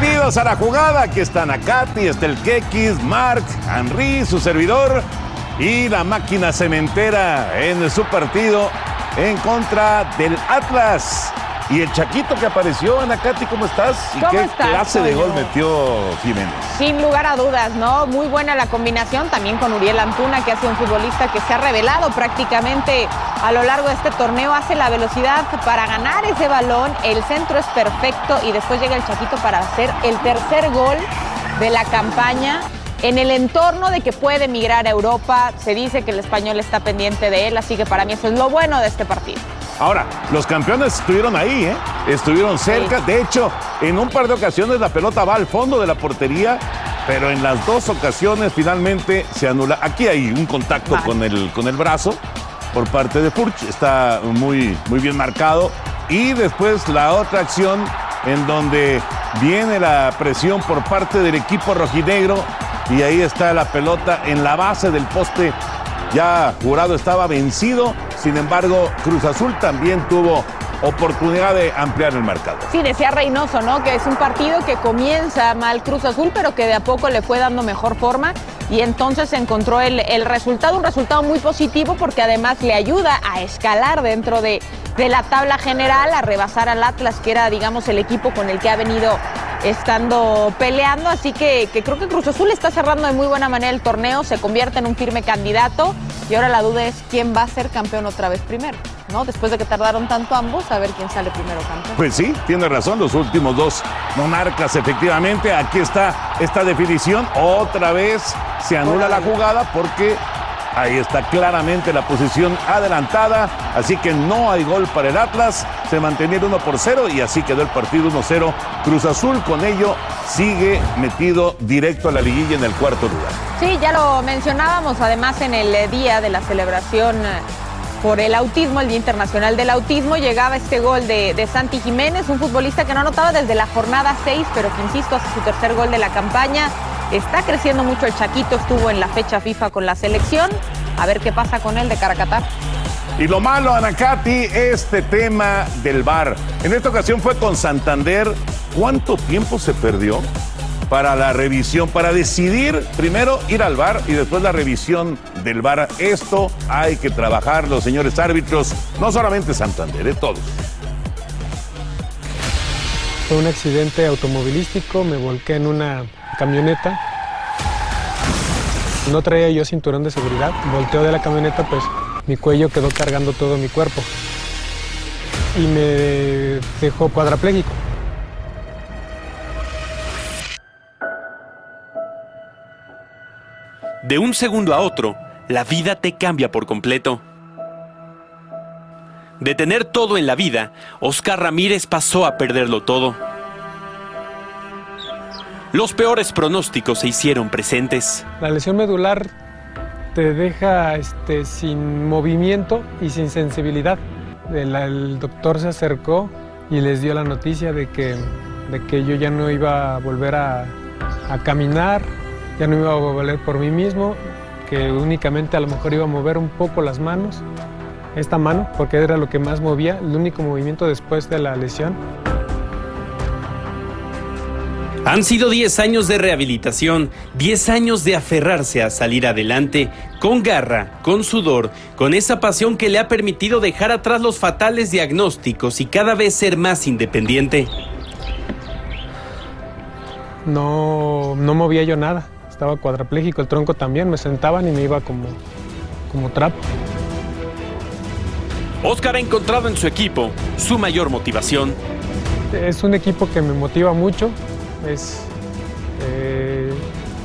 Bienvenidos a la jugada. Aquí están Akati, está el Kekis, Mark, Henry, su servidor y la máquina cementera en su partido en contra del Atlas. Y el Chaquito que apareció, Ana Katy, ¿cómo estás? ¿Y ¿Cómo qué estás, clase de gol metió Jiménez? Sin lugar a dudas, ¿no? Muy buena la combinación también con Uriel Antuna, que ha sido un futbolista que se ha revelado prácticamente a lo largo de este torneo. Hace la velocidad para ganar ese balón, el centro es perfecto y después llega el Chaquito para hacer el tercer gol de la campaña. En el entorno de que puede migrar a Europa, se dice que el español está pendiente de él, así que para mí eso es lo bueno de este partido. Ahora, los campeones estuvieron ahí, ¿eh? Estuvieron cerca. De hecho, en un par de ocasiones la pelota va al fondo de la portería, pero en las dos ocasiones finalmente se anula. Aquí hay un contacto Vale. con el, con el brazo por parte de Furch. Está muy, muy bien marcado. Y después la otra acción en donde viene la presión por parte del equipo rojinegro y ahí está la pelota en la base del poste ya Jurado estaba vencido, sin embargo Cruz Azul también tuvo oportunidad de ampliar el marcador. Sí, decía Reynoso, ¿no? Que es un partido que comienza mal Cruz Azul, pero que de a poco le fue dando mejor forma y entonces encontró el, resultado, un resultado muy positivo porque además le ayuda a escalar dentro de, la tabla general, a rebasar al Atlas, que era, digamos, el equipo con el que ha venido estando peleando, así que creo que Cruz Azul está cerrando de muy buena manera el torneo, se convierte en un firme candidato y ahora la duda es quién va a ser campeón otra vez primero, ¿no? Después de que tardaron tanto ambos, a ver quién sale primero campeón. Pues sí, tiene razón, los últimos dos monarcas efectivamente. Aquí está esta definición, otra vez se anula la jugada porque ahí está claramente la posición adelantada, así que no hay gol para el Atlas, se mantenía el 1 por 0 y así quedó el partido 1-0. Cruz Azul con ello sigue metido directo a la liguilla en el cuarto lugar. Sí, ya lo mencionábamos además en el eh, día de la celebración eh, por el autismo, el Día Internacional del Autismo, llegaba este gol de, de Santi Jiménez, un futbolista que no anotaba desde la jornada 6, pero que insisto, hace su tercer gol de la campaña. Está creciendo mucho el Chaquito, estuvo en la fecha FIFA con la selección. A ver qué pasa con él de Caracatá. Y lo malo, Anacati, este tema del VAR. En esta ocasión fue con Santander. ¿Cuánto tiempo se perdió para la revisión? Para decidir primero ir al VAR y después la revisión del VAR. Esto hay que trabajarlo, señores árbitros. No solamente Santander, de todos. Fue un accidente automovilístico, me volqué en una camioneta. No traía yo cinturón de seguridad. Volteo de la camioneta, pues mi cuello quedó cargando todo mi cuerpo. Y me dejó cuadraplégico. De un segundo a otro, la vida te cambia por completo. De tener todo en la vida, Oscar Ramírez pasó a perderlo todo. los peores pronósticos se hicieron presentes. La lesión medular te deja este, sin movimiento y sin sensibilidad. El, doctor se acercó y les dio la noticia de que, de que yo ya no iba a volver a, a caminar, ya no iba a volver por mí mismo, que únicamente a lo mejor iba a mover un poco las manos, esta mano, porque era lo que más movía, el único movimiento después de la lesión. Han sido 10 años de rehabilitación, 10 años de aferrarse a salir adelante, con garra, con sudor, con esa pasión que le ha permitido dejar atrás los fatales diagnósticos y cada vez ser más independiente. No, no movía yo nada, estaba cuadraplégico, el tronco también, me sentaban y me iba como, como trapo. Oscar ha encontrado en su equipo su mayor motivación. Es un equipo que me motiva mucho, es, eh,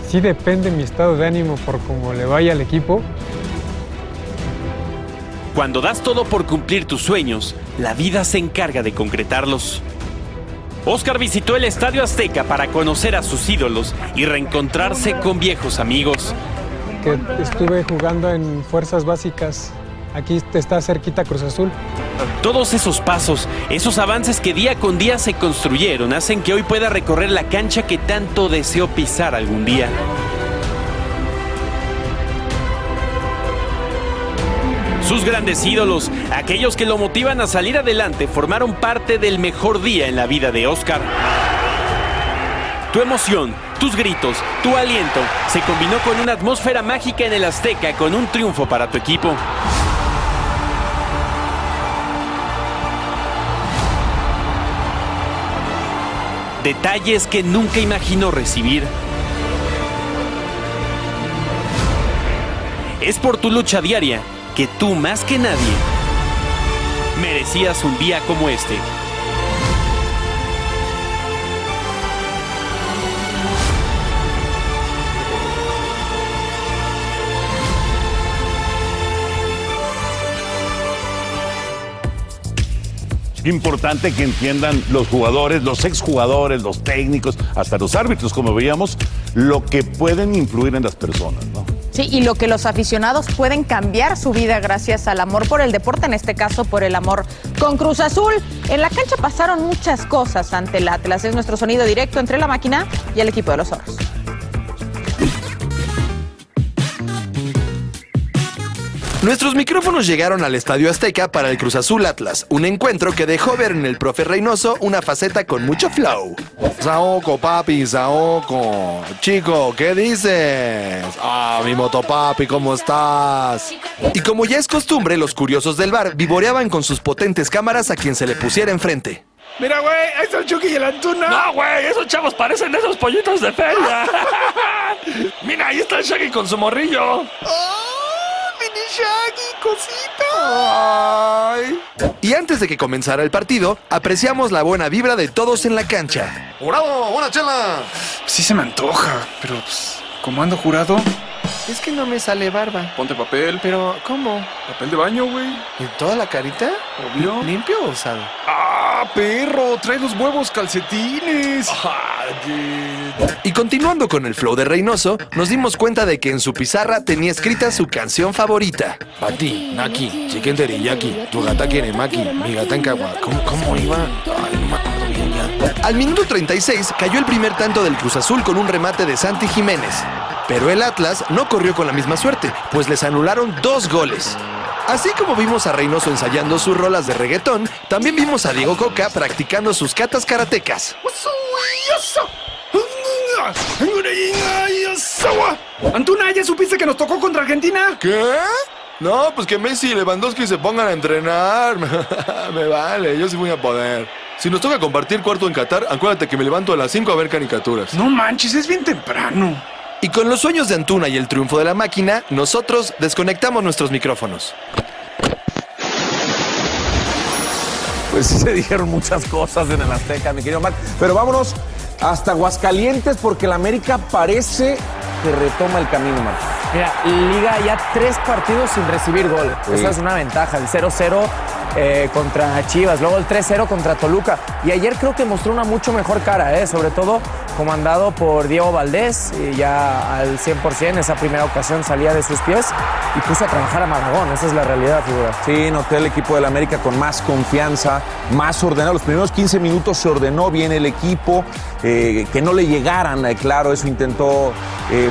sí depende mi estado de ánimo por cómo le vaya al equipo. Cuando das todo por cumplir tus sueños, la vida se encarga de concretarlos. Oscar visitó el Estadio Azteca para conocer a sus ídolos y reencontrarse con viejos amigos. Que estuve jugando en fuerzas básicas. Aquí está cerquita Cruz Azul. Todos esos pasos, esos avances que día con día se construyeron, hacen que hoy pueda recorrer la cancha que tanto deseó pisar algún día. Sus grandes ídolos, aquellos que lo motivan a salir adelante, formaron parte del mejor día en la vida de Oscar. Tu emoción, tus gritos, tu aliento se combinó con una atmósfera mágica en el Azteca con un triunfo para tu equipo. Detalles que nunca imaginó recibir. Es por tu lucha diaria que tú más que nadie merecías un día como este. Importante que entiendan los jugadores, los exjugadores, los técnicos, hasta los árbitros, como veíamos, lo que pueden influir en las personas, ¿no? Sí, y lo que los aficionados pueden cambiar su vida gracias al amor por el deporte, en este caso por el amor con Cruz Azul. En la cancha pasaron muchas cosas ante el Atlas. Es nuestro sonido directo entre la máquina y el equipo de los Oros. Nuestros micrófonos llegaron al Estadio Azteca para el Cruz Azul Atlas, un encuentro que dejó ver en el profe Reynoso una faceta con mucho flow. Saoko, papi, Saoko. Chico, ¿qué dices? Ah, mi motopapi, ¿cómo estás? Y como ya es costumbre, los curiosos del bar vivoreaban con sus potentes cámaras a quien se le pusiera enfrente. Mira, güey, ahí está el Chucky y el Antuna. No, güey, esos chavos parecen esos pollitos de feria. Mira, ahí está el Shaggy con su morrillo. Shaggy, cosita. Ay. Y antes de que comenzara el partido, apreciamos la buena vibra de todos en la cancha. ¡Jurado, buena chela! Sí se me antoja, pero pues, como ando jurado, Es que no me sale barba. ponte papel. Pero, ¿cómo? Papel de baño, güey. ¿En toda la carita? Obvio. ¿Limpio o usado? ¡Ah, perro! Trae los huevos calcetines. Y continuando con el flow de Reynoso, nos dimos cuenta de que en su pizarra tenía escrita su canción favorita. Pati, Naki, chicken teriyaki, tu gata quiere maki, mi gata en cagua. ¿Cómo, cómo iba? Ay, no me acuerdo bien ya. Al minuto 36 cayó el primer tanto del Cruz Azul con un remate de Santi Jiménez. Pero el Atlas no corrió con la misma suerte, pues les anularon dos goles. Así como vimos a Reynoso ensayando sus rolas de reggaetón, también vimos a Diego Coca practicando sus catas karatecas. Antuna, ¿ya supiste que nos tocó contra Argentina? ¿Qué? No, pues que Messi y Lewandowski se pongan a entrenar. me vale, yo sí voy a poder. Si nos toca compartir cuarto en Qatar, acuérdate que me levanto a las 5 a ver caricaturas. No manches, es bien temprano. Y con los sueños de Antuna y el triunfo de la máquina, nosotros desconectamos nuestros micrófonos. Pues sí se dijeron muchas cosas en el Azteca, mi querido Mac. Pero vámonos hasta Aguascalientes porque el América parece que retoma el camino, Mac. Mira, Liga ya tres partidos sin recibir gol. Sí. Esa es una ventaja. El 0-0 eh, contra Chivas, luego el 3-0 contra Toluca. Y ayer creo que mostró una mucho mejor cara, ¿eh? sobre todo comandado por Diego Valdés, y ya al 100%, esa primera ocasión salía de sus pies y puso a trabajar a Maragón, esa es la realidad, figura. Sí, noté el equipo del América con más confianza, más ordenado. Los primeros 15 minutos se ordenó bien el equipo, eh, que no le llegaran, eh, claro, eso intentó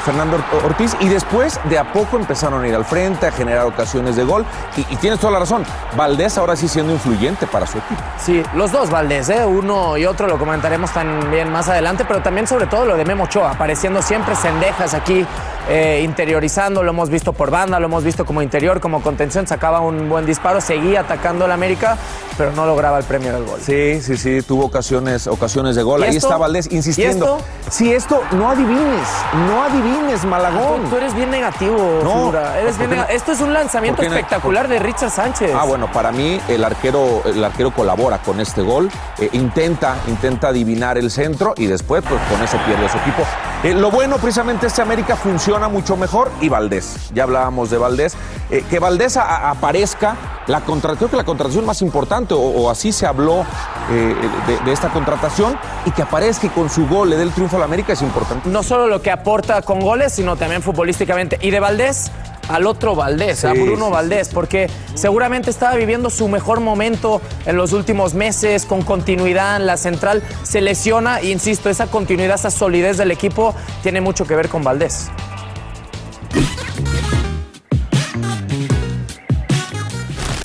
Fernando Ortiz. Y después, de a poco, empezaron a ir al frente, a generar ocasiones de gol. Y tienes toda la razón, Valdés ahora sí siendo influyente para su equipo. Sí, los dos Valdés, ¿eh? uno y otro lo comentaremos también más adelante, pero también sobre todo lo de Memo Ochoa, apareciendo siempre cendejas aquí, eh, interiorizando, lo hemos visto por banda, lo hemos visto como interior, como contención, sacaba un buen disparo, seguía atacando al América, pero no lograba el premio del gol. Sí, sí, sí, tuvo ocasiones, ocasiones de gol. ¿Y Ahí esto? está Valdés insistiendo. ¿Y esto? Sí, esto no adivines, no adivines, Malagón. Tú, tú eres bien negativo, No, figura, eres ¿por bien nega- Esto es un lanzamiento espectacular de Richard Sánchez. Ah, bueno, para mí el arquero, el arquero colabora con este gol, eh, intenta, intenta adivinar el centro y después pues con eso pierde su equipo. Eh, lo bueno precisamente este América funciona mucho mejor y Valdés, ya hablábamos de Valdés, eh, que Valdés aparezca, la contra, creo que la contratación más importante o, así se habló de, de esta contratación y que aparezca y con su gol le dé el triunfo al América es importante. No solo lo que aporta con goles, sino también futbolísticamente. Y de Valdés al otro Valdés, a Bruno Valdés, porque seguramente estaba viviendo su mejor momento en los últimos meses, con continuidad en la central, se lesiona, e insisto, esa continuidad, esa solidez del equipo tiene mucho que ver con Valdés.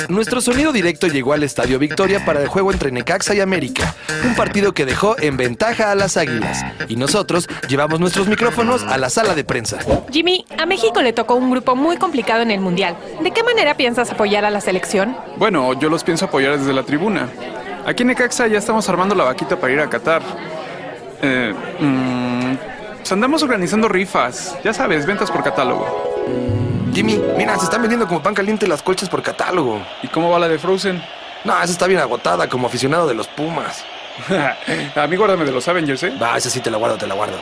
Nuestro sonido directo llegó al Estadio Victoria para el juego entre Necaxa y América, un partido que dejó en ventaja a las Águilas. Y nosotros llevamos nuestros micrófonos a la sala de prensa. Jimmy, a México le tocó un grupo muy complicado en el Mundial. ¿De qué manera piensas apoyar a la selección? Bueno, yo los pienso apoyar desde la tribuna. Aquí en Necaxa ya estamos armando la vaquita para ir a Qatar. Eh, mm, pues andamos organizando rifas. Ya sabes, ventas por catálogo. Jimmy, mira, se están vendiendo como pan caliente las colchas por catálogo. ¿Y cómo va la de Frozen? No, esa está bien agotada como aficionado de los Pumas. a mí guárdame de los Avengers, ¿eh? Va, esa sí te la guardo, te la guardo.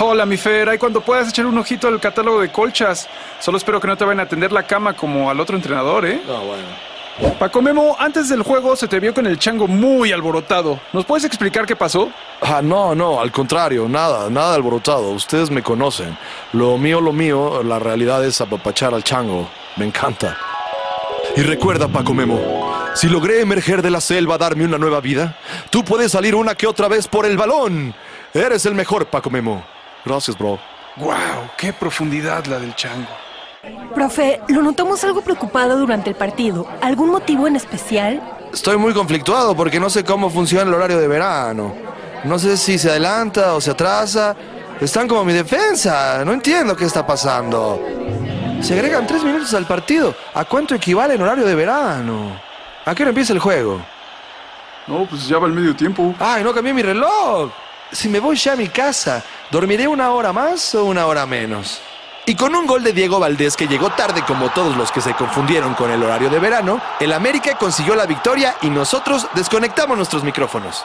Hola, mi Fer. Ahí cuando puedas echar un ojito al catálogo de colchas. Solo espero que no te vayan a atender la cama como al otro entrenador, ¿eh? No, bueno. Paco Memo, antes del juego se te vio con el chango muy alborotado. ¿Nos puedes explicar qué pasó? Ah, no, no, al contrario, nada, nada alborotado. Ustedes me conocen. Lo mío, lo mío, la realidad es apapachar al chango. Me encanta. Y recuerda, Paco Memo, si logré emerger de la selva, darme una nueva vida, tú puedes salir una que otra vez por el balón. Eres el mejor, Paco Memo. Gracias, bro. ¡Wow! ¡Qué profundidad la del chango! Profe, lo notamos algo preocupado durante el partido. ¿Algún motivo en especial? Estoy muy conflictuado porque no sé cómo funciona el horario de verano. No sé si se adelanta o se atrasa. Están como mi defensa. No entiendo qué está pasando. Se agregan tres minutos al partido. ¿A cuánto equivale en horario de verano? ¿A qué hora empieza el juego? No, pues ya va el medio tiempo. ¡Ay, no cambié mi reloj! Si me voy ya a mi casa, ¿dormiré una hora más o una hora menos? Y con un gol de Diego Valdés que llegó tarde como todos los que se confundieron con el horario de verano, el América consiguió la victoria y nosotros desconectamos nuestros micrófonos.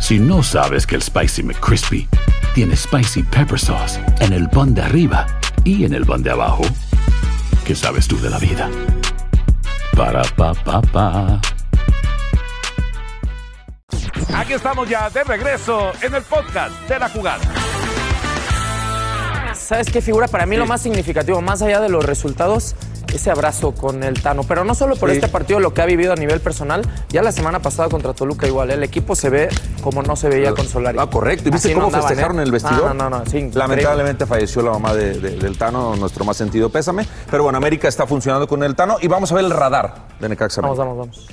Si no sabes que el Spicy McCrispy tiene Spicy Pepper Sauce en el pan de arriba y en el pan de abajo, ¿qué sabes tú de la vida? Para, pa, pa, pa. Aquí estamos ya de regreso en el podcast de la jugada. ¿Sabes qué figura? Para mí lo más significativo, más allá de los resultados, ese abrazo con el Tano. Pero no solo por Sí. este partido, lo que ha vivido a nivel personal. Ya la semana pasada contra Toluca igual, ¿eh? el equipo se ve como no se veía con Solari. Ah, correcto. ¿Y viste Así no cómo andaban, festejaron ¿eh? en el vestidor? No, no, no. sí, increíble. Lamentablemente falleció la mamá de- de- del Tano, nuestro más sentido pésame. Pero bueno, América está funcionando con el Tano y vamos a ver el radar de Necaxa. Vamos, vamos, vamos.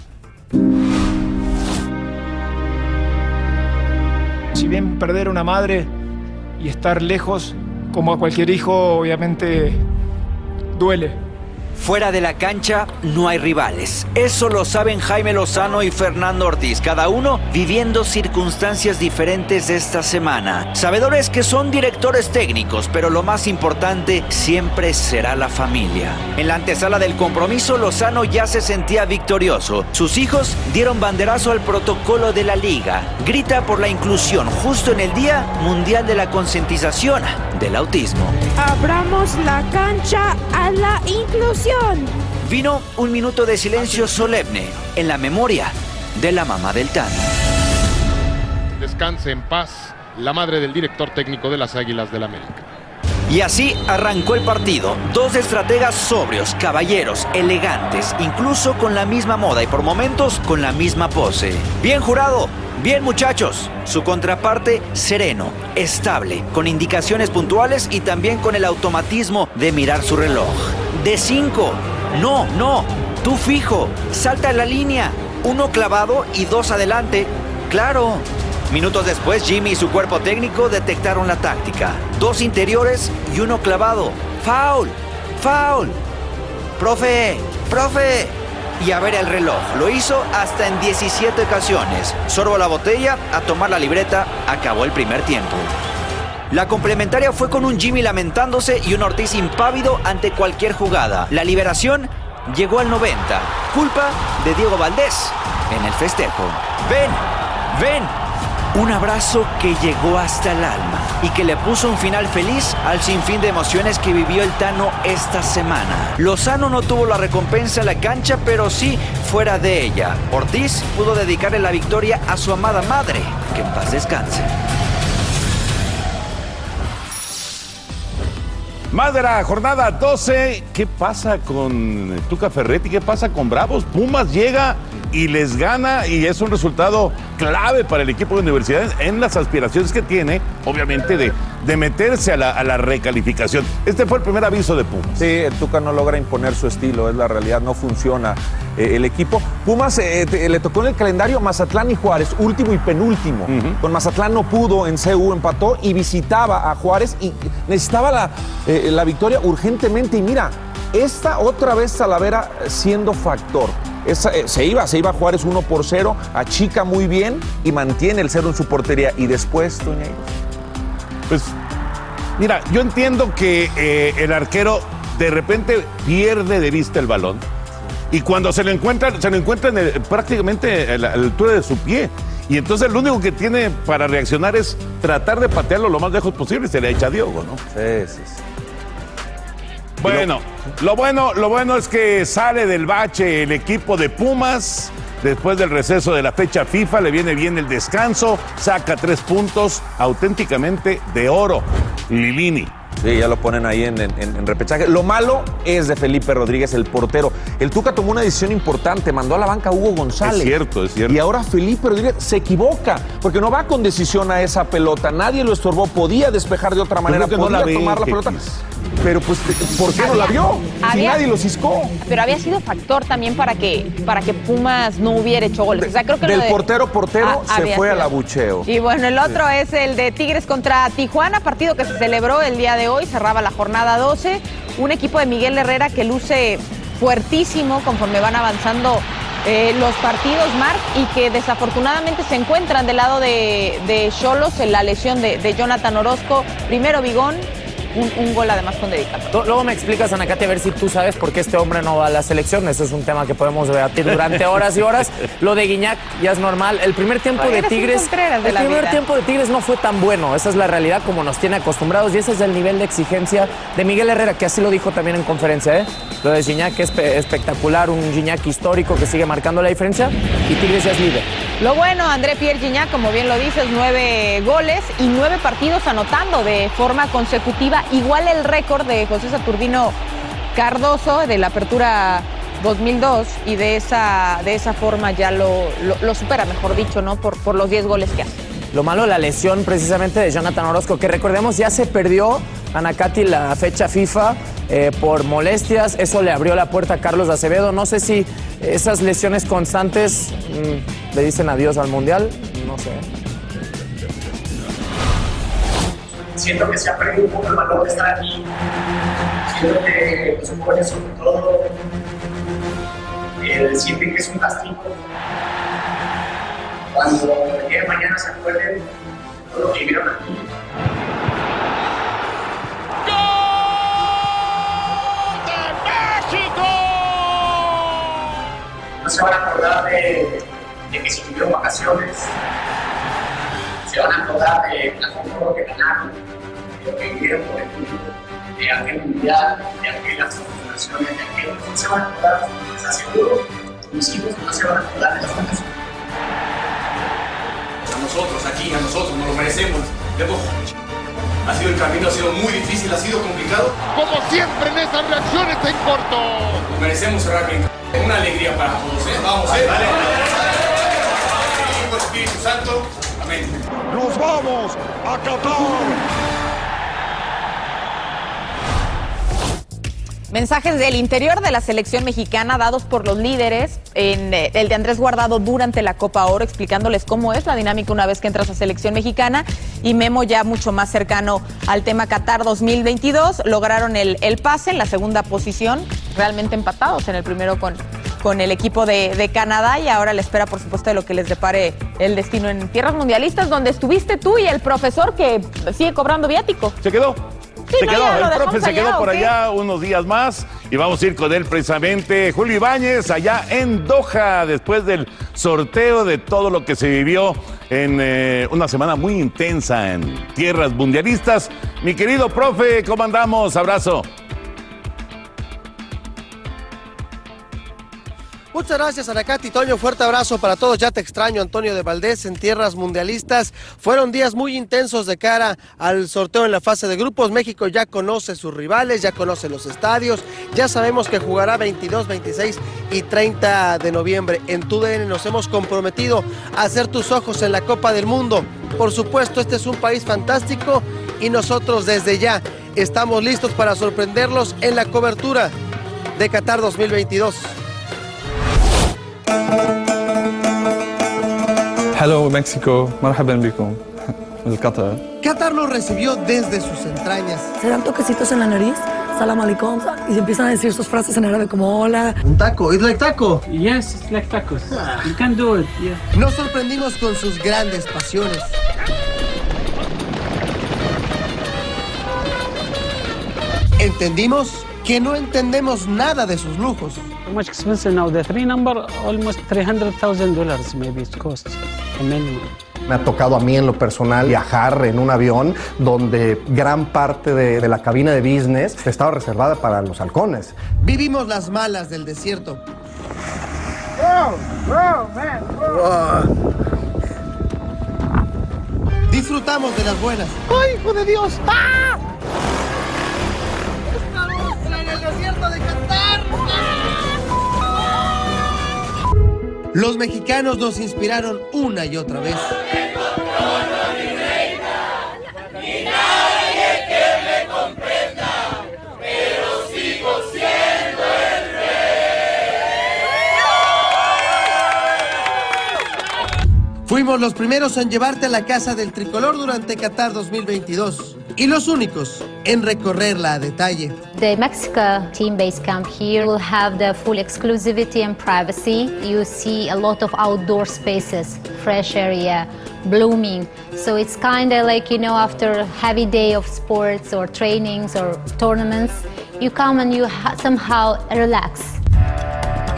Si bien perder una madre y estar lejos, como a cualquier hijo, obviamente duele. Fuera de la cancha no hay rivales. Eso lo saben Jaime Lozano y Fernando Ortiz, cada uno viviendo circunstancias diferentes esta semana. Sabedores que son directores técnicos, pero lo más importante siempre será la familia. En la antesala del compromiso, Lozano ya se sentía victorioso. Sus hijos dieron banderazo al protocolo de la liga. Grita por la inclusión justo en el Día Mundial de la Concientización del Autismo. Abramos la cancha a la inclusión. Vino un minuto de silencio solemne en la memoria de la mamá del Tano. Descanse en paz la madre del director técnico de las Águilas del América. Y así arrancó el partido. Dos estrategas sobrios, caballeros, elegantes, incluso con la misma moda y por momentos con la misma pose. Bien jurado, bien muchachos. Su contraparte sereno, estable, con indicaciones puntuales y también con el automatismo de mirar su reloj. De cinco. No, no. Tú fijo. Salta en la línea. Uno clavado y dos adelante. Claro. Minutos después, Jimmy y su cuerpo técnico detectaron la táctica. Dos interiores y uno clavado. ¡Foul! ¡Foul! ¡Profe! ¡Profe! Y a ver el reloj. Lo hizo hasta en 17 ocasiones. Sorbo la botella, a tomar la libreta, acabó el primer tiempo. La complementaria fue con un Jimmy lamentándose y un Ortiz impávido ante cualquier jugada. La liberación llegó al 90. Culpa de Diego Valdés en el festejo. Ven, ven, un abrazo que llegó hasta el alma y que le puso un final feliz al sinfín de emociones que vivió el Tano esta semana. Lozano no tuvo la recompensa en la cancha, pero sí fuera de ella. Ortiz pudo dedicarle la victoria a su amada madre. Que en paz descanse. Más de la jornada 12. ¿Qué pasa con Tuca Ferretti? ¿Qué pasa con Bravos? Pumas llega y les gana y es un resultado clave para el equipo de universidades en las aspiraciones que tiene, obviamente, de, de meterse a la, a la recalificación. Este fue el primer aviso de Pumas. Sí, el Tuca no logra imponer su estilo, es la realidad, no funciona eh, el equipo. Pumas eh, te- le tocó en el calendario Mazatlán y Juárez, último y penúltimo. Con Mazatlán no pudo, en CU empató y visitaba a Juárez y necesitaba la, eh, la victoria urgentemente. Y mira, esta otra vez Talavera siendo factor. Esa, eh, se iba, se iba Juárez 1 por 0, achica muy bien y mantiene el cero en su portería. Y después, Toña, Pues, mira, yo entiendo que eh, el arquero de repente pierde de vista el balón. Y cuando se lo encuentra, se lo encuentra en prácticamente a la, a la altura de su pie. Y entonces lo único que tiene para reaccionar es tratar de patearlo lo más lejos posible y se le echa a Diogo, ¿no? Sí, sí, sí. Bueno, lo bueno, lo bueno es que sale del bache el equipo de Pumas. Después del receso de la fecha FIFA, le viene bien el descanso, saca tres puntos auténticamente de oro. Lilini. Sí, ya lo ponen ahí en, en- en repechaje. Lo malo es de Felipe Rodríguez, el portero. El Tuca tomó una decisión importante, mandó a la banca a Hugo González. Es cierto, es cierto. Y ahora Felipe Rodríguez se equivoca, porque no va con decisión a esa pelota. Nadie lo estorbó, podía despejar de otra manera, que no podía la ve, tomar la pelota. Pero pues, ¿por qué no la vio? Si Había- nadie lo ciscó. Pero había sido factor también para que, para que Pumas no hubiera hecho goles. O sea, creo que lo Del de- portero portero Ah, se fue al abucheo. Y bueno, el otro es el de Tigres contra Tijuana, partido que se celebró el día de hoy, cerraba la jornada 12. Un equipo de Miguel Herrera que luce fuertísimo conforme van avanzando eh, los partidos, Marc, y que desafortunadamente se encuentran del lado de Cholos en la lesión de Jonathan Orozco. Primero Bigón, un, un gol además con dedicatoria. Lu- Luego me explicas, Ana Katia, a ver si tú sabes por qué este hombre no va a la selección. Eso es un tema que podemos debatir durante horas y horas. Lo de Guiñac ya es normal. El primer tiempo de Tigres. De El primer vida. tiempo de Tigres no fue tan bueno. Esa es la realidad como nos tiene acostumbrados. Y ese es el nivel de exigencia de Miguel Herrera, que así lo dijo también en conferencia. ¿eh? Lo de Gignac es espe- espectacular, un Gignac histórico que sigue marcando la diferencia. Y Tigres ya es líder. Lo bueno, André Pierre Gignac, como bien lo dices, nueve goles y nueve partidos anotando de forma consecutiva. Igual el récord de José Saturnino Cardoso de la apertura 2002 y de esa, de esa forma ya lo, lo- supera, mejor dicho, ¿no? Por, por los 10 goles que hace. Lo malo, la lesión precisamente de Jonathan Orozco, que recordemos ya se perdió Anacati la fecha FIFA eh, por molestias. Eso le abrió la puerta a Carlos Acevedo. No sé si esas lesiones constantes mm, le dicen adiós al Mundial. No sé. siento que se ha perdido un poco el valor de estar aquí. Creo que los sobre todo, eh, sienten que es un castigo. Cuando el de mañana se acuerden de todo lo que vivieron aquí. No se van a acordar de, que se tuvieron vacaciones. Se van a acordar de la fútbol que ganaron, de lo que vivieron por el mundo, de aquel mundial, de aquellas naciones, de aquello. No se van a acordar, les aseguro, mis hijos no se van a acordar de las vacaciones. A nosotros, aquí, a nosotros, nos lo merecemos. Hemos- Ha sido el camino, ha sido muy difícil, ha sido complicado. Como siempre en esas reacciones en corto. Nos merecemos cerrar bien. Una alegría para todos, ¿eh? Vamos, ¿eh? Dale. Hijo, Espíritu Santo. Amén. Nos vamos a Qatar. Mensajes del interior de la selección mexicana dados por los líderes, en, eh, el de Andrés Guardado durante la Copa Oro, explicándoles cómo es la dinámica una vez que entras a selección mexicana, y Memo ya mucho más cercano al tema Qatar 2022, lograron el, el pase en la segunda posición, realmente empatados en el primero con, con el equipo de, de Canadá, y ahora la espera, por supuesto, de lo que les depare el destino en tierras mundialistas, donde estuviste tú y el profesor que sigue cobrando viático. Se quedó. Sí, se no, quedó, el profe se allá, quedó por allá unos días más y vamos a ir con él precisamente. Julio Ibáñez, allá en Doha, después del sorteo de todo lo que se vivió en eh, una semana muy intensa en tierras mundialistas. Mi querido profe, ¿cómo andamos? Abrazo. Muchas gracias, Aracati. Toño, fuerte abrazo para todos. Ya te extraño, Antonio de Valdés, en tierras mundialistas. Fueron días muy intensos de cara al sorteo en la fase de grupos. México ya conoce sus rivales, ya conoce los estadios. Ya sabemos que jugará 22, 26 y 30 de noviembre. En TUDN nos hemos comprometido a hacer tus ojos en la Copa del Mundo. Por supuesto, este es un país fantástico y nosotros desde ya estamos listos para sorprenderlos en la cobertura de Qatar 2022. Hello México, مرحبا بكم من قطر. Qatar lo recibió desde sus entrañas. Se dan toquecitos en la nariz, salam alaikum, y se empiezan a decir sus frases en árabe como hola. Un taco, it's like taco. Yes, it's like tacos. You can do it, yeah. Nos sorprendimos con sus grandes pasiones. Entendimos que no entendemos nada de sus lujos. Much expensive now. The three number, almost $300,000 maybe it costs, a minimum. Me ha tocado a mí en lo personal viajar en un avión donde gran parte de, de la cabina de business estaba reservada para los halcones. Vivimos las malas del desierto. Disfrutamos de las buenas. ¡Ay, hijo de Dios! ¡Ah! Los mexicanos nos inspiraron una y otra vez. Fuimos los primeros en llevarte a la casa del tricolor durante Qatar 2022 y los únicos en recorrerla a detalle. The Mexico team base camp here will have the full exclusivity and privacy. You see a lot of outdoor spaces, fresh area, blooming. So it's kind of like, you know, after a heavy day of sports or trainings or tournaments, you come and you somehow relax.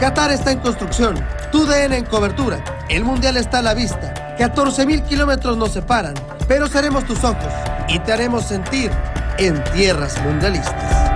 Qatar está en construcción, tu DN en cobertura, el mundial está a la vista, 14 mil kilómetros nos separan, pero seremos tus ojos y te haremos sentir en tierras mundialistas.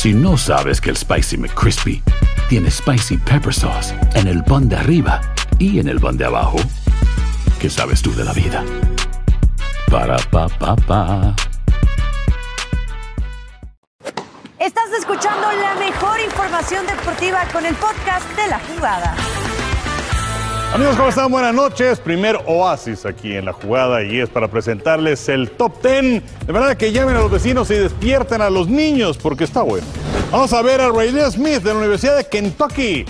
Si no sabes que el Spicy McCrispy tiene Spicy Pepper Sauce en el pan de arriba y en el pan de abajo, ¿qué sabes tú de la vida? Para pa pa pa. Estás escuchando la mejor información deportiva con el podcast de la jugada. Amigos, ¿cómo están? Buenas noches. Primer oasis aquí en la jugada y es para presentarles el top 10. De verdad que llamen a los vecinos y despierten a los niños porque está bueno. Vamos a ver a Raylene Smith de la Universidad de Kentucky.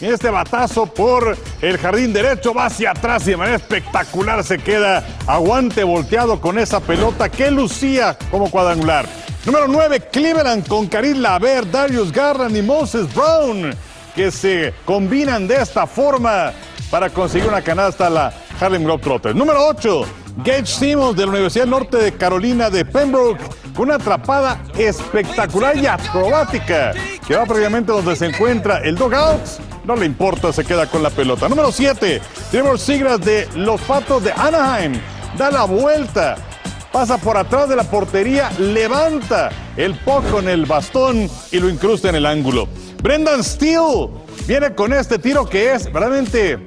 Y este batazo por el jardín derecho va hacia atrás y de manera espectacular se queda aguante volteado con esa pelota que lucía como cuadrangular. Número 9, Cleveland con Karim Laver, Darius Garland y Moses Brown, que se combinan de esta forma para conseguir una canasta a la Harlem Globetrotters. Número 8, Gage Simmons de la Universidad Norte de Carolina de Pembroke, con una atrapada espectacular y acrobática, que va previamente donde se encuentra el dugout. No le importa, se queda con la pelota. Número 7, Trevor Sigras de los Patos de Anaheim, da la vuelta pasa por atrás de la portería, levanta el puck con el bastón y lo incrusta en el ángulo. Brendan Steele viene con este tiro que es realmente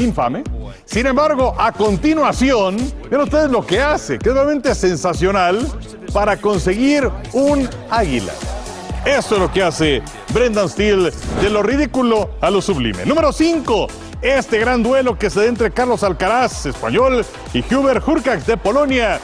infame. Sin embargo, a continuación, vean ustedes lo que hace, que es realmente sensacional para conseguir un águila. Eso es lo que hace Brendan Steele, de lo ridículo a lo sublime. Número 5, este gran duelo que se da entre Carlos Alcaraz, español, y Hubert Hurkacz de Polonia.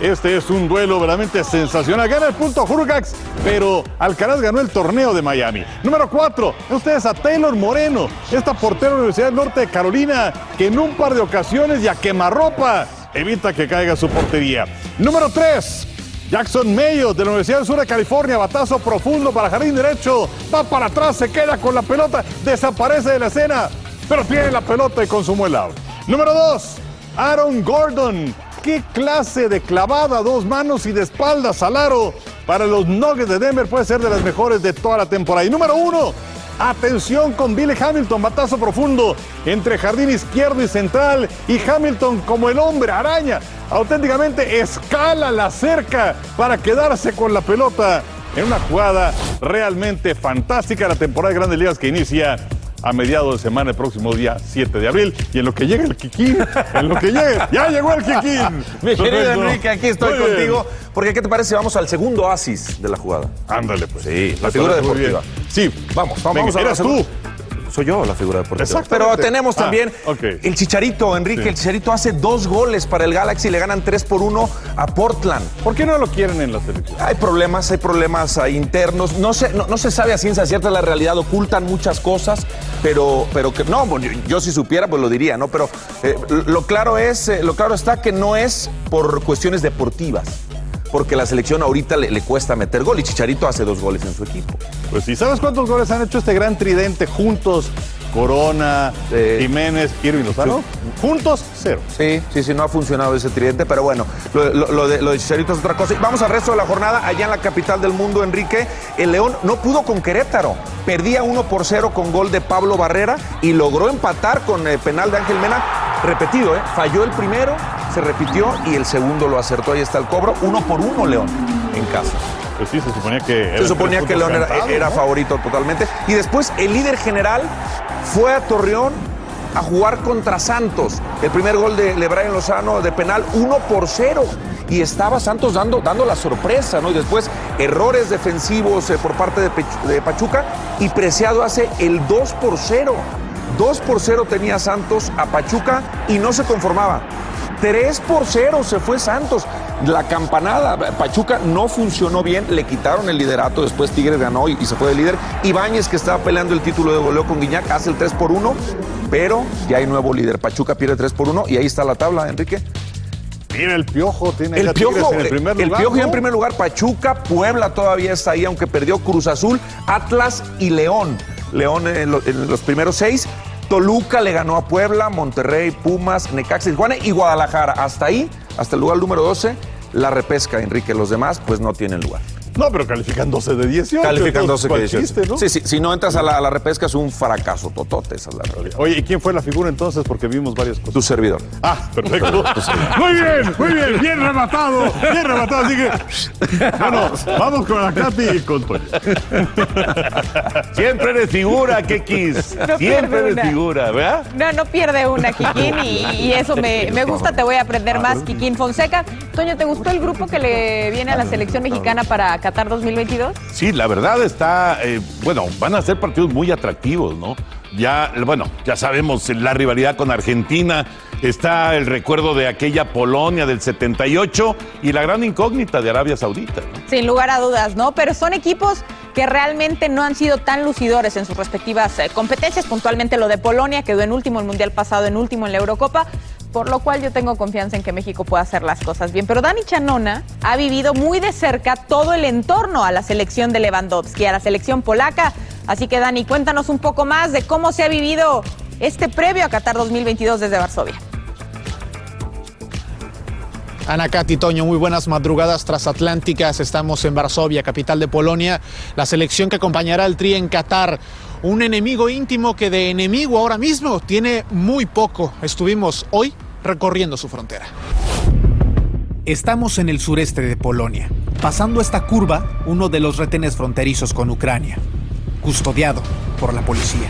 Este es un duelo verdaderamente sensacional. Gana el punto Hurkacz, pero Alcaraz ganó el torneo de Miami. Número 4, ustedes a Taylor Moreno, esta portera de la Universidad del Norte de Carolina, que en un par de ocasiones y a quemarropa evita que caiga su portería. Número 3, Jackson Mayo de la Universidad del Sur de California, batazo profundo para jardín derecho, va para atrás, se queda con la pelota, desaparece de la escena, pero tiene la pelota y consumó el out. Número 2, Aaron Gordon. ¿Qué clase de clavada dos manos y de espaldas al aro para los Nuggets de Denver? Puede ser de las mejores de toda la temporada. Y número 1, Atención con Billy Hamilton, batazo profundo entre jardín izquierdo y central. Y Hamilton, como el hombre araña, auténticamente escala la cerca para quedarse con la pelota en una jugada realmente fantástica. La temporada de Grandes Ligas que inicia a mediados de semana el próximo día 7 de abril. Y en lo que llega el Kikín, en lo que llegue, ya llegó el Kikín. Mi querido. Enrique, aquí estoy Muy bien. contigo. Porque, ¿qué te parece? Vamos al segundo oasis de la jugada. Ándale, pues. Sí, la figura deportiva. Sí, Vamos, vamos, Venga, vamos a eres la tú. Soy yo la figura deportiva. Exactamente. Pero tenemos Ah, también el Chicharito, Enrique. Sí. El Chicharito hace dos goles para el Galaxy y le ganan 3 por 1 a Portland. ¿Por qué no lo quieren en la selección? Hay problemas, hay problemas internos. No se, no, no se sabe a ciencia cierta la realidad, ocultan muchas cosas, pero, pero que no, bueno, yo, yo si supiera, pues lo diría, ¿no? Pero eh, lo claro es, eh, lo claro está que no es por cuestiones deportivas. Porque la selección ahorita le, cuesta meter gol y Chicharito hace dos goles en su equipo. Pues sí, ¿sabes cuántos goles han hecho este gran tridente juntos? Corona, Jiménez, Irving Lozano. Juntos, cero. Sí, sí, sí, no ha funcionado ese tridente, pero bueno, lo, lo- lo de, lo de Chicharito es otra cosa. Y vamos al resto de la jornada, allá en la capital del mundo, Enrique. El León no pudo con Querétaro. Perdía 1 por 0 con gol de Pablo Barrera y logró empatar con el penal de Ángel Mena. Repetido, ¿eh? Falló el primero, se repitió y el segundo lo acertó. Ahí está el cobro. Uno por uno, León, en casa. Pues sí, se suponía que. Se suponía que León era, cantados, era ¿no? favorito totalmente. Y después el líder general fue a Torreón a jugar contra Santos. El primer gol de Lebrán Lozano de penal, 1 por 0. Y estaba Santos dando, dando la sorpresa, ¿no? Y después errores defensivos eh, por parte de, de Pachuca. Y Preciado hace el 2 por 0. 2 por 0 tenía Santos a Pachuca y no se conformaba. 3 por 0 se fue Santos. La campanada, Pachuca no funcionó bien, le quitaron el liderato, después Tigres ganó y, y se fue de líder. Ibáñez, que estaba peleando el título de goleo con Guiñac, hace el 3 por 1, pero ya hay nuevo líder. Pachuca pierde 3 por 1 y ahí está la tabla, Enrique. Mira, el Piojo tiene El ya Piojo, en el primer el lugar. Piojo ya en ¿no? primer lugar, Pachuca, Puebla todavía está ahí, aunque perdió Cruz Azul, Atlas y León. León en, lo- en los primeros seis. Toluca le ganó a Puebla, Monterrey, Pumas, Necaxa, Tijuana y Guadalajara. Hasta ahí, hasta el lugar número 12, la repesca, Enrique. Los demás, pues no tienen lugar. No, pero califican 12 de 18. Califican entonces, 12 que ¿cuál 18. chiste, ¿no? Sí, sí, si no entras a la, a la repesca es un fracaso totote, esa es la realidad. Oye, ¿y quién fue la figura entonces? Porque vimos varias cosas. Tu servidor. Ah, perfecto. muy bien, muy bien, bien rematado, bien rematado. Así que, bueno, vamos con la Katy y con Toño. Siempre eres figura, Kekis. No Siempre eres una. figura, ¿verdad? No, no pierde una, Kikín, y, y eso me, me gusta, te voy a aprender más, Kikín Fonseca. Toño, ¿te gustó el grupo que le viene a la selección mexicana para Qatar 2022? Sí, la verdad está, eh, bueno, van a ser partidos muy atractivos, ¿no? Ya, bueno, ya sabemos la rivalidad con Argentina, está el recuerdo de aquella Polonia del 78 y la gran incógnita de Arabia Saudita. ¿no? Sin lugar a dudas, ¿no? Pero son equipos que realmente no han sido tan lucidores en sus respectivas eh, competencias. Puntualmente lo de Polonia quedó en último el Mundial pasado, en último en la Eurocopa. Por lo cual yo tengo confianza en que México pueda hacer las cosas bien. Pero Dani Chanona ha vivido muy de cerca todo el entorno a la selección de Lewandowski, a la selección polaca. Así que Dani, cuéntanos un poco más de cómo se ha vivido este previo a Qatar 2022 desde Varsovia. Ana Katy Toño, muy buenas madrugadas transatlánticas. Estamos en Varsovia, capital de Polonia, la selección que acompañará al Tri en Qatar. Un enemigo íntimo que de enemigo ahora mismo tiene muy poco. Estuvimos hoy recorriendo su frontera. Estamos en el sureste de Polonia, pasando esta curva, uno de los retenes fronterizos con Ucrania, custodiado por la policía.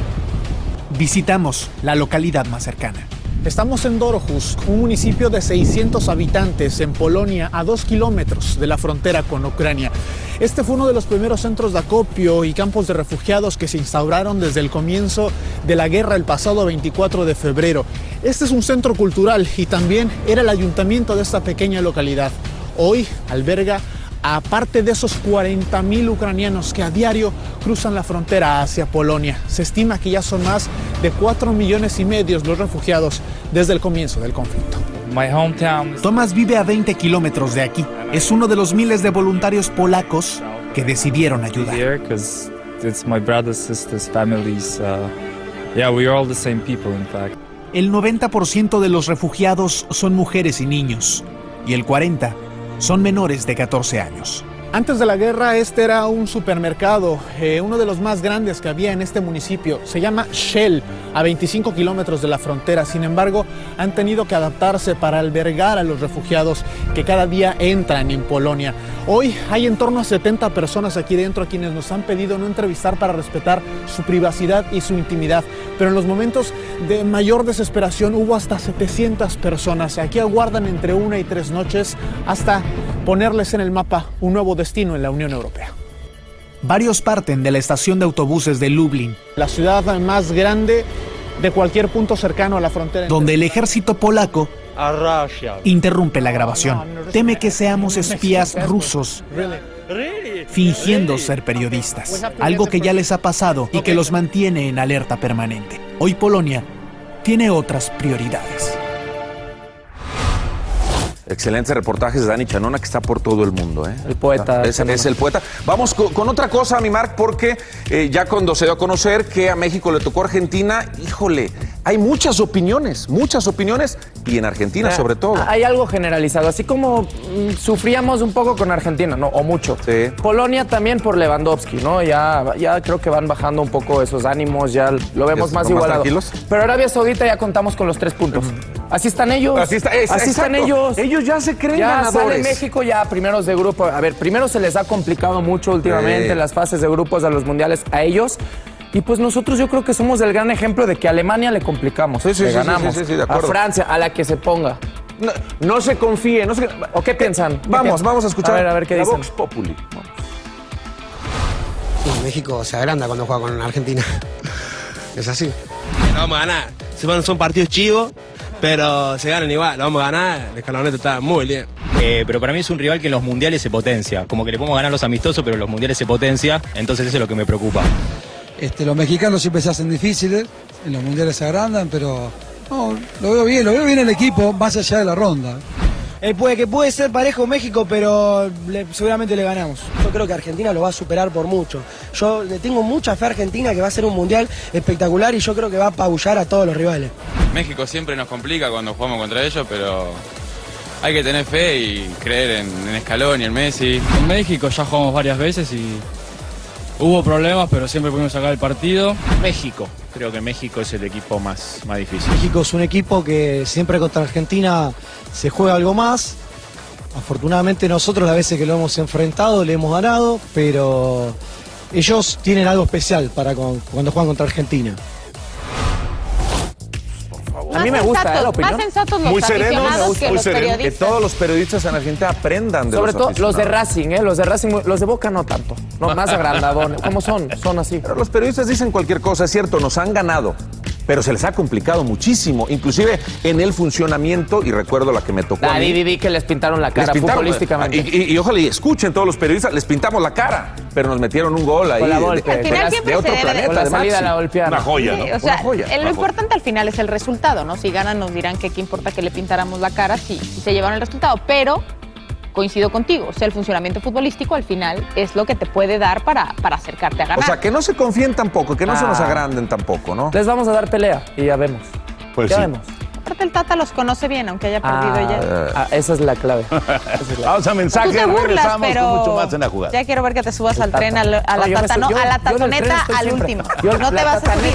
Visitamos la localidad más cercana. Estamos en Dorohus, un municipio de 600 habitantes en Polonia, a dos kilómetros de la frontera con Ucrania. Este fue uno de los primeros centros de acopio y campos de refugiados que se instauraron desde el comienzo de la guerra el pasado 24 de febrero. Este es un centro cultural y también era el ayuntamiento de esta pequeña localidad. Hoy alberga aparte de esos 40.000 ucranianos que a diario cruzan la frontera hacia Polonia. Se estima que ya son más de 4 millones y medio los refugiados desde el comienzo del conflicto. Tomás vive a 20 kilómetros de aquí. Es uno de los miles de voluntarios polacos que decidieron ayudar. It's my brothers, sisters, families. Uh, yeah, we are all the same people, in fact. El 90% de los refugiados son mujeres y niños y el 40% son menores de 14 años. Antes de la guerra este era un supermercado, eh, uno de los más grandes que había en este municipio. Se llama Shell, a 25 kilómetros de la frontera. Sin embargo, han tenido que adaptarse para albergar a los refugiados que cada día entran en Polonia. Hoy hay en torno a 70 personas aquí dentro a quienes nos han pedido no entrevistar para respetar su privacidad y su intimidad. Pero en los momentos de mayor desesperación hubo hasta 700 personas. Aquí aguardan entre una y tres noches hasta ponerles en el mapa un nuevo destino en la Unión Europea. Varios parten de la estación de autobuses de Lublin, la ciudad más grande de cualquier punto cercano a la frontera. Donde el ejército polaco interrumpe la grabación. Teme que seamos espías rusos fingiendo ser periodistas, algo que ya les ha pasado y que los mantiene en alerta permanente. Hoy Polonia tiene otras prioridades. Excelentes reportajes de Dani Chanona que está por todo el mundo. ¿eh? El poeta. Es, es el poeta. Vamos con, con otra cosa, mi Marc, porque eh, ya cuando se dio a conocer que a México le tocó Argentina, híjole, hay muchas opiniones, muchas opiniones, y en Argentina sobre todo. Hay algo generalizado, así como mm, sufríamos un poco con Argentina, ¿no? O mucho. Polonia también por Lewandowski, ¿no? Ya, ya creo que van bajando un poco esos ánimos, ya lo vemos ¿Son más más igualado. tranquilos? Pero Arabia Saudita ya contamos con los tres puntos. Así están ellos. Así está- es- Así están ellos. Ellos ya se creen ya ganadores. sale México ya primeros de grupo. A ver, primero se les ha complicado mucho últimamente Sí. las fases de grupos a los mundiales a ellos. Y pues nosotros yo creo que somos el gran ejemplo de que a Alemania le complicamos. Sí, sí, le sí, ganamos. sí, sí, de a. Francia, a la que se ponga. No, no se confíe, no se... ¿O qué piensan? ¿Qué Vamos, piensan? vamos a escuchar A ver, a ver qué la dicen. Vox Populi. México se agranda cuando juega con Argentina. Es así. No vamos a ganar. Son, son partidos chivos, pero se ganan igual. Lo vamos a ganar. El escalonete está muy bien. Eh, pero para mí es un rival que en los mundiales se potencia. Como que le podemos ganar los amistosos, pero en los mundiales se potencia. Entonces eso es lo que me preocupa. Este, los mexicanos siempre se hacen difíciles, en los mundiales se agrandan, pero no, lo veo bien, lo veo bien el equipo, más allá de la ronda. Eh, puede que puede ser parejo México, pero le- seguramente le ganamos. Yo creo que Argentina lo va a superar por mucho. Yo le tengo mucha fe a Argentina que va a ser un mundial espectacular y yo creo que va a apabullar a todos los rivales. México siempre nos complica cuando jugamos contra ellos, pero hay que tener fe y creer en, en Scaloni, en Messi. En México ya jugamos varias veces y hubo problemas, pero siempre pudimos sacar el partido. México. Creo que México es el equipo más, más difícil. México es un equipo que siempre contra Argentina se juega algo más. Afortunadamente nosotros las veces que lo hemos enfrentado le hemos ganado, pero ellos tienen algo especial para con- cuando juegan contra Argentina. A mí me gusta ¿eh? la opinión. Más sensatos los Muy sereno, aficionados que los Que periodistas. todos los periodistas en Argentina aprendan de Sobre los todo los de. Racing, ¿eh? Los de Racing, los de Boca no tanto. No, más agrandadones. ¿Cómo son? Son así. Pero los periodistas dicen cualquier cosa, es cierto, nos han ganado, pero se les ha complicado muchísimo, inclusive en el funcionamiento, y recuerdo la que me tocó mí. vi, que les pintaron la Les cara pintaron, futbolísticamente. Y, y- y ojalá y escuchen todos los periodistas, les pintamos la cara, pero nos metieron un gol ahí Con la de, Volpe. de- Al final de- siempre de otro se debe de- planeta. La salida la golpearon. Una joya, ¿no? Sí, o sea, Una joya, el- lo importante al final es el resultado, ¿no? Si ganan nos dirán que qué importa que le pintáramos la cara si, si se llevaron el resultado, pero coincido contigo, o sea, el funcionamiento futbolístico al final es lo que te puede dar para, para acercarte a ganar. O sea, que no se confíen tampoco, que no se Ah. nos agranden tampoco, ¿no? Les vamos a dar pelea y ya vemos. Pues ya sí. vemos. Aparte el Tata los conoce bien, aunque haya perdido ya. Ah, esa es la clave. Esa es la- Vamos a Tú mensajes, te burlas, regresamos pero con mucho más en la jugada. ya quiero ver que te subas al tren, al- a la No, tata, estoy- no, yo- a la tatoneta al siempre. último. Yo- no te vas a subir.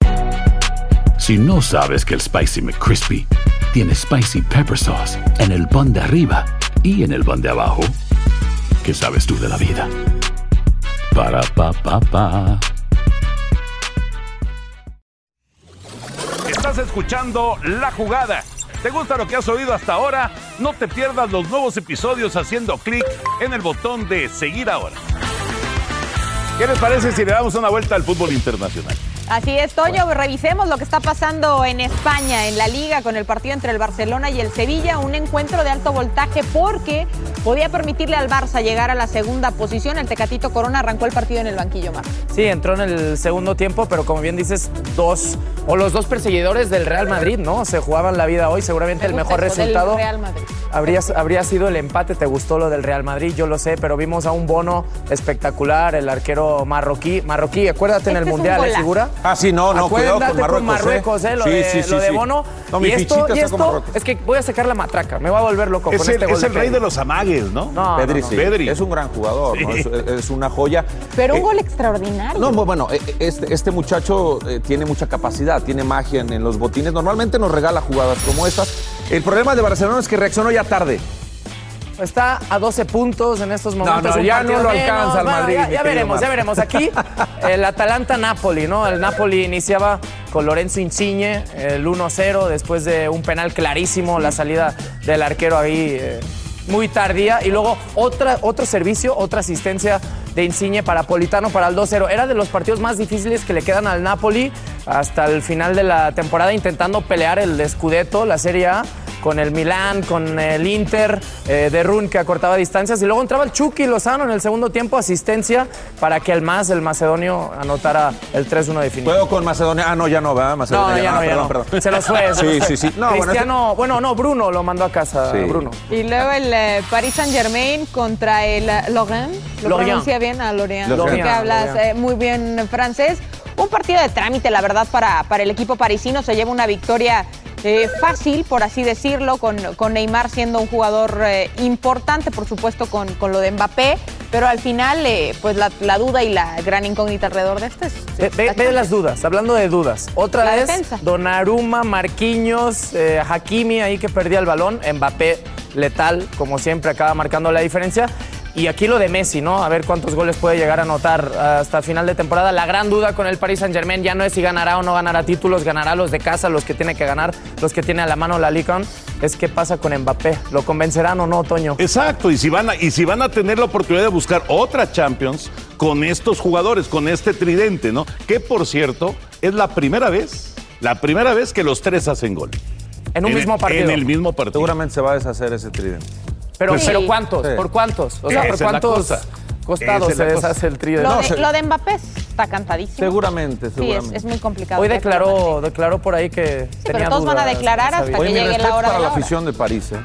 Si no sabes que el Spicy McCrispy tiene Spicy Pepper Sauce en el pan de arriba y en el pan de abajo, ¿qué sabes tú de la vida? Para, pa, pa, pa. Estás escuchando La Jugada. ¿Te gusta lo que has oído hasta ahora? No te pierdas los nuevos episodios haciendo clic en el botón de seguir ahora. ¿Qué les parece si le damos una vuelta al fútbol internacional? Así es, Toño, revisemos lo que está pasando en España, en la liga, con el partido entre el Barcelona y el Sevilla, un encuentro de alto voltaje porque podía permitirle al Barça llegar a la segunda posición. El Tecatito Corona arrancó el partido en el banquillo, Mar. Sí, entró en el segundo tiempo, pero como bien dices, dos o los dos perseguidores del Real Madrid, ¿no? Se jugaban la vida hoy, seguramente el Me mejor resultado Real Madrid. habría, habría sido el empate. ¿Te gustó lo del Real Madrid? Yo lo sé, pero vimos a un bono espectacular, el arquero marroquí. Marroquí, acuérdate en el Este es un Mundial, ¿eh, figura? Ah, sí, no, no, cuidado con Acuérdate con Marruecos, Marruecos, ¿eh? Lo, Sí, de, sí, sí, lo de sí. Bono. No, mi y esto, fichita y está con esto Marruecos. es que voy a sacar la matraca, me voy a volver loco Es con el, este gol es el de rey de los amagues, ¿no? No, Pedri, no, sí. Pedri. Es un gran jugador, ¿no? Es, es una joya. Pero un Eh, gol extraordinario. No, bu- bueno, eh, este, este muchacho eh, tiene mucha capacidad, tiene magia en, en los botines. Normalmente nos regala jugadas como estas. El problema de Barcelona es que reaccionó ya tarde. Está a 12 puntos en estos momentos. no, ya no lo alcanza el Bueno, Madrid, Ya, veremos, Mar. ya veremos. Aquí el Atalanta-Napoli, ¿no? El Napoli iniciaba con Lorenzo Insigne, el 1-0, después de un penal clarísimo, la salida del arquero ahí eh, muy tardía. Y luego otra, otro servicio, otra asistencia de Insigne para Politano para el 2-0. Era de los partidos más difíciles que le quedan al Napoli hasta el final de la temporada, intentando pelear el Scudetto, la Serie A con el Milán, con el Inter, eh, de Run que acortaba distancias y luego entraba el Chucky Lozano en el segundo tiempo, asistencia para que el más, el macedonio, anotara el 3-1 definitivo. ¿Puedo con Macedonia? Ah, no, ya no, ¿verdad? No, Macedonia, ya no, ya perdón, no. perdón. Se los fue. se los Sí, fue. sí, sí. No, bueno, Cristiano, bueno, no, Bruno lo mandó a casa, Sí. Bruno. Y luego el eh, Paris Saint Germain contra el eh, Lorient. ¿Lo Lorient. pronuncia bien a Lorient? Lorient. Que hablas eh, muy bien francés. Un partido de trámite, la verdad, para, para el equipo parisino. Se lleva una victoria eh, fácil, por así decirlo, con, con Neymar siendo un jugador eh, importante, por supuesto, con, con lo de Mbappé. Pero al final, eh, pues la, la duda y la gran incógnita alrededor de este es Ve, ve- ve las dudas, hablando de dudas. Otra La vez, defensa. Donnarumma, Marquinhos, Hakimi ahí que perdía el balón, Mbappé letal, como siempre, acaba marcando la diferencia. Y aquí lo de Messi, ¿no? A ver cuántos goles puede llegar a anotar hasta final de temporada. La gran duda con el Paris Saint Germain ya no es si ganará o no ganará títulos, ganará los de casa, los que tiene que ganar, los que tiene a la mano la Liga. Es qué pasa con Mbappé. ¿Lo convencerán o no, Toño? Exacto, y si, van a, y si van a tener la oportunidad de buscar otra Champions con estos jugadores, con este tridente, ¿no? Que por cierto, es la primera vez La primera vez que los tres hacen gol. En un mismo partido. En el mismo partido. Seguramente se va a deshacer ese tridente. Pero, Pues pero sí. ¿cuántos? Sí. ¿Por cuántos? O sea, ¿por cuántos costados se deshace el tridente? Lo, No, de, lo de Mbappé está cantadísimo. Seguramente, Sí, seguramente. es, es muy complicado. Hoy declaró, declaró por ahí que pero tenía todos van a declarar hasta. Oye, que llegue la hora para de la la hora. afición de París, ¿eh?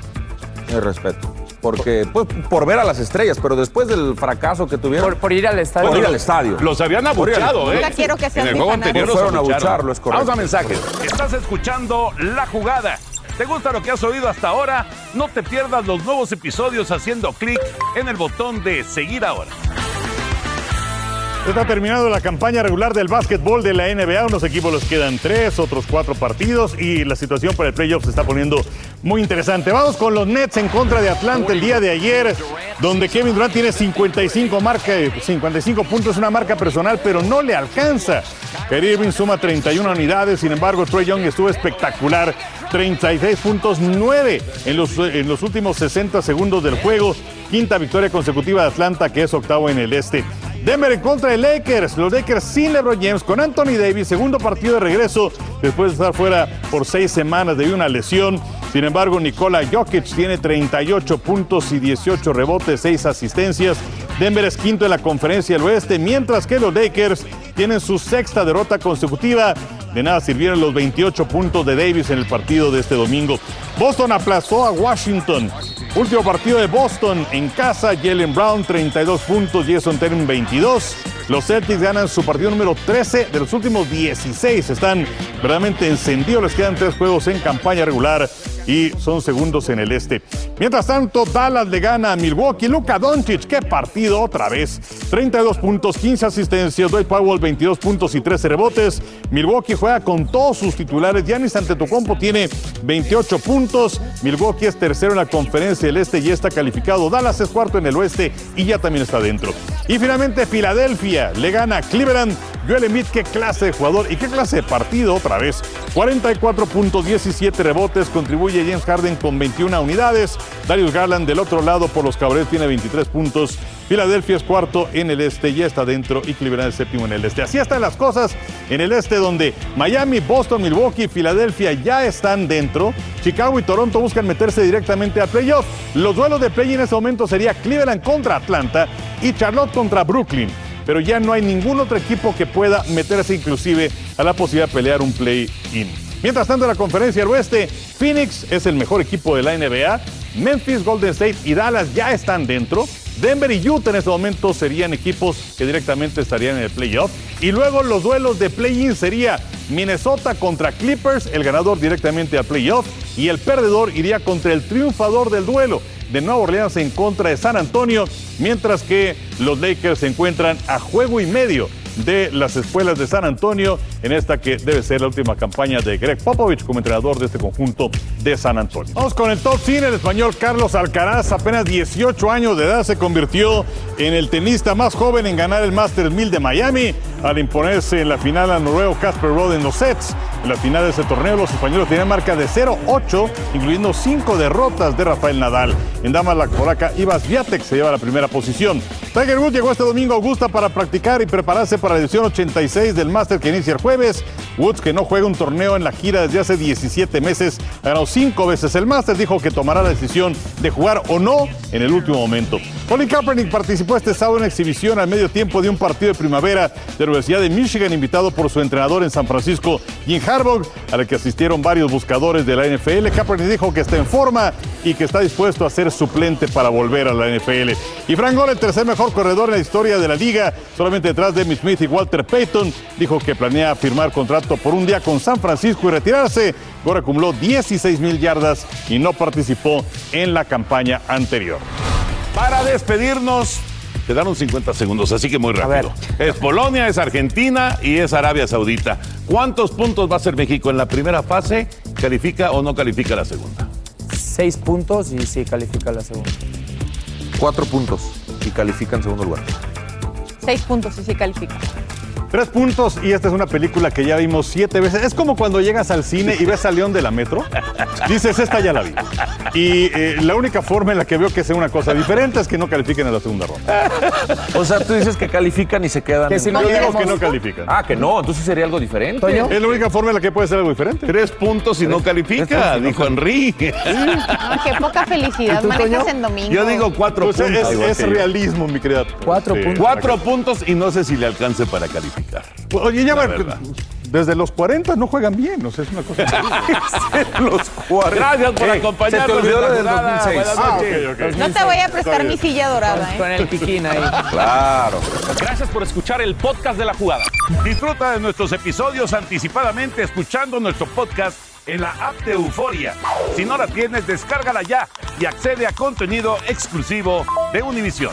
Mi respeto. Porque, pues, por ver a las estrellas, pero después del fracaso que tuvieron. Por, por ir al estadio. Por ir al estadio. Los habían abuchado, ¿eh? Nunca quiero que sean En el juego fanáticos. anterior los Fueron a abucharlo, es correcto. Vamos a mensajes. Estás escuchando La Jugada. ¿Te gusta lo que has oído hasta ahora? No te pierdas los nuevos episodios haciendo clic en el botón de seguir ahora. Está terminando la campaña regular del básquetbol de la NBA. Unos equipos les quedan tres, otros cuatro partidos y la situación para el playoff se está poniendo muy interesante. Vamos con los Nets en contra de Atlanta el día de ayer, donde Kevin Durant tiene 55, marca, 55 puntos, una marca personal, pero no le alcanza. Kyrie Irving suma 31 unidades, sin embargo, Trey Young estuvo espectacular. 36 puntos, 9 en los, en los últimos 60 segundos del juego. Quinta victoria consecutiva de Atlanta, que es octavo en el este. Denver en contra de Lakers. Los Lakers sin LeBron James, con Anthony Davis, segundo partido de regreso después de estar fuera por seis semanas debido a una lesión. Sin embargo, Nikola Jokic tiene 38 puntos y 18 rebotes, 6 asistencias. Denver es quinto en la conferencia del oeste, mientras que los Lakers tienen su sexta derrota consecutiva. De nada sirvieron los 28 puntos de Davis en el partido de este domingo. Boston aplazó a Washington. Último partido de Boston en casa, Jalen Brown 32 puntos, Jason Tatum 22. Los Celtics ganan su partido número 13 de los últimos 16. Están verdaderamente encendidos, les quedan tres juegos en campaña regular y son segundos en el este. Mientras tanto, Dallas le gana a Milwaukee. Luka Doncic, qué partido otra vez. 32 puntos, 15 asistencias. Dwight Powell, 22 puntos y 13 rebotes. Milwaukee juega con todos sus titulares. Giannis Antetokounmpo tiene 28 puntos. Milwaukee es tercero en la conferencia del este y está calificado. Dallas es cuarto en el oeste y ya también está dentro. Y finalmente, Filadelfia le gana a Cleveland. Joel Embiid, qué clase de jugador y qué clase de partido otra vez. 44 puntos, 17 rebotes. Contribuye James Harden con 21 unidades. Darius Garland del otro lado por los Cavaliers tiene 23 puntos. Filadelfia es cuarto en el este, ya está dentro y Cleveland es séptimo en el este. Así están las cosas en el este donde Miami, Boston, Milwaukee Filadelfia ya están dentro. Chicago y Toronto buscan meterse directamente a playoff. Los duelos de play en este momento sería Cleveland contra Atlanta y Charlotte contra Brooklyn. Pero ya no hay ningún otro equipo que pueda meterse inclusive a la posibilidad de pelear un play-in. Mientras tanto, en la conferencia del oeste, Phoenix es el mejor equipo de la NBA. Memphis, Golden State y Dallas ya están dentro. Denver y Utah en este momento serían equipos que directamente estarían en el playoff. Y luego los duelos de play-in sería Minnesota contra Clippers, el ganador directamente al playoff. Y el perdedor iría contra el triunfador del duelo de Nueva Orleans en contra de San Antonio, mientras que los Lakers se encuentran a juego y medio de las escuelas de San Antonio en esta que debe ser la última campaña de Greg Popovich como entrenador de este conjunto de San Antonio. Vamos con el top 100, el español Carlos Alcaraz, apenas 18 años de edad, se convirtió en el tenista más joven en ganar el Masters 1000 de Miami al imponerse en la final al noruego Casper Ruud en los sets. En la final de ese torneo los españoles tenían marca de 0-8, incluyendo 5 derrotas de Rafael Nadal. En damas la polaca Iva Swiatek se lleva la primera posición. Tiger Woods llegó este domingo a Augusta para practicar y prepararse para la edición 86 del Master que inicia el jueves. Woods, que no juega un torneo en la gira desde hace 17 meses, ha ganado 5 veces el Master, dijo que tomará la decisión de jugar o no en el último momento. Colin Kaepernick participó este sábado en exhibición al medio tiempo de un partido de primavera de la Universidad de Michigan, invitado por su entrenador en San Francisco, Jim Harbaugh, al que asistieron varios buscadores de la NFL. Kaepernick dijo que está en forma y que está dispuesto a ser suplente para volver a la NFL. Y Frank Gore, el tercer mejor corredor en la historia de la liga, solamente detrás de Emmitt Smith y Walter Payton, dijo que planea firmar contrato por un día con San Francisco y retirarse. Gore acumuló 16 mil yardas y no participó en la campaña anterior. Para despedirnos, quedaron 50 segundos, así que muy rápido. Es Polonia, es Argentina y es Arabia Saudita. ¿Cuántos puntos va a ser México en la primera fase? ¿Califica o no califica la segunda? Seis puntos y sí califica la segunda. Cuatro puntos y califica en segundo lugar. Seis puntos y sí califica. Tres puntos y esta es una película que ya vimos siete veces. Es como cuando llegas al cine y ves a León de la Metro. Dices, esta ya la vi. Y eh, la única forma en la que veo que sea una cosa diferente es que no califiquen a la segunda ronda. O sea, tú dices que califican y se quedan. Que si Yo no digo queremos- que no califican. Ah, que no, entonces sería algo diferente. Toño. Es la única forma en la que puede ser algo diferente. Tres puntos y no califica, dijo Enrique. Ah, qué poca felicidad manejas en domingo. Yo digo cuatro Pues puntos. es, yo. realismo, mi querida. Cuatro Sí. puntos. Cuatro puntos y no sé si le alcance para calificar. Oye, ya va, desde los 40 no juegan bien, o sea, es una cosa. Los cuarenta. Gracias por Eh, acompañarnos. Se te olvidó en lo la del jugada. 2006. Buenas Ah. No te voy a prestar mi silla dorada, ¿eh? Con el piquín ahí. Claro. Gracias por escuchar el podcast de la jugada. Disfruta de nuestros episodios anticipadamente escuchando nuestro podcast en la app de Euforia. Si no la tienes, descárgala ya y accede a contenido exclusivo de Univision.